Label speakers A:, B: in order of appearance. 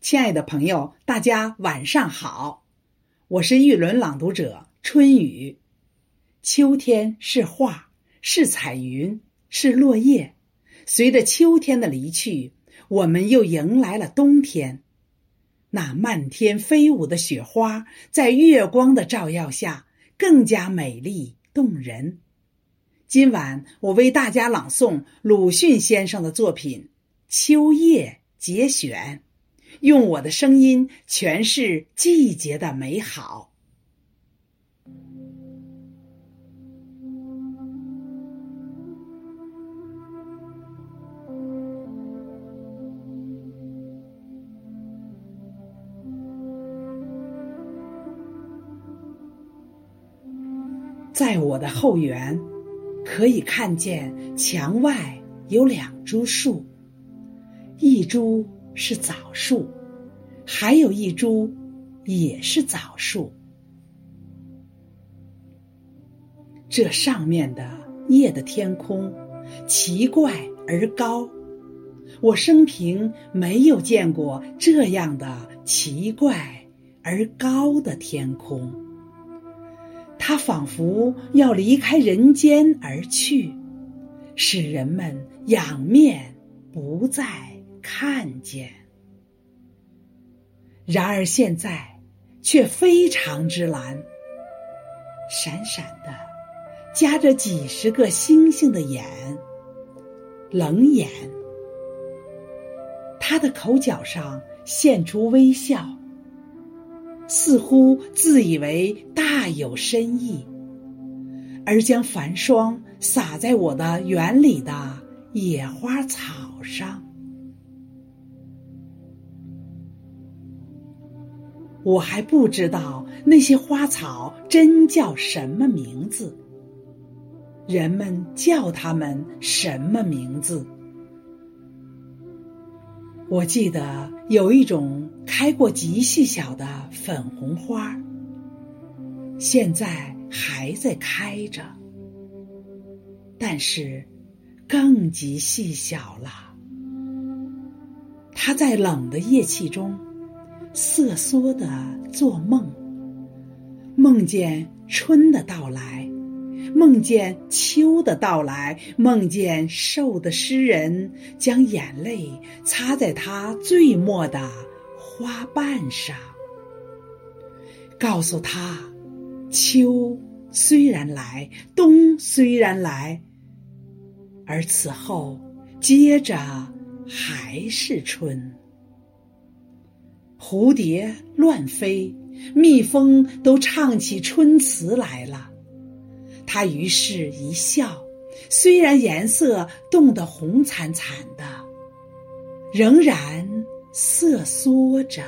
A: 亲爱的朋友，大家晚上好，我是玉轮朗读者春雨。秋天是画，是彩云，是落叶。随着秋天的离去，我们又迎来了冬天。那漫天飞舞的雪花，在月光的照耀下，更加美丽动人。今晚我为大家朗诵鲁迅先生的作品《秋夜节选》。用我的声音诠释季节的美好。在我的后园，可以看见墙外有两株树，一株。是枣树，还有一株，也是枣树。这上面的夜的天空，奇怪而高。我生平没有见过这样的奇怪而高的天空。它仿佛要离开人间而去，使人们仰面不再。看见，然而现在却非常之蓝，闪闪的，夹着几十个星星的眼，冷眼。他的口角上现出微笑，似乎自以为大有深意，而将繁霜洒在我的园里的野花草上。我还不知道那些花草真叫什么名字，人们叫它们什么名字？我记得有一种开过极细小的粉红花，现在还在开着，但是更极细小了。它在冷的夜气中。瑟缩的做梦，梦见春的到来，梦见秋的到来，梦见瘦的诗人将眼泪擦在他最末的花瓣上，告诉他：秋虽然来，冬虽然来，而此后接着还是春。蝴蝶乱飞，蜜蜂都唱起春词来了。他于是一笑，虽然颜色冻得红惨惨的，仍然瑟缩着。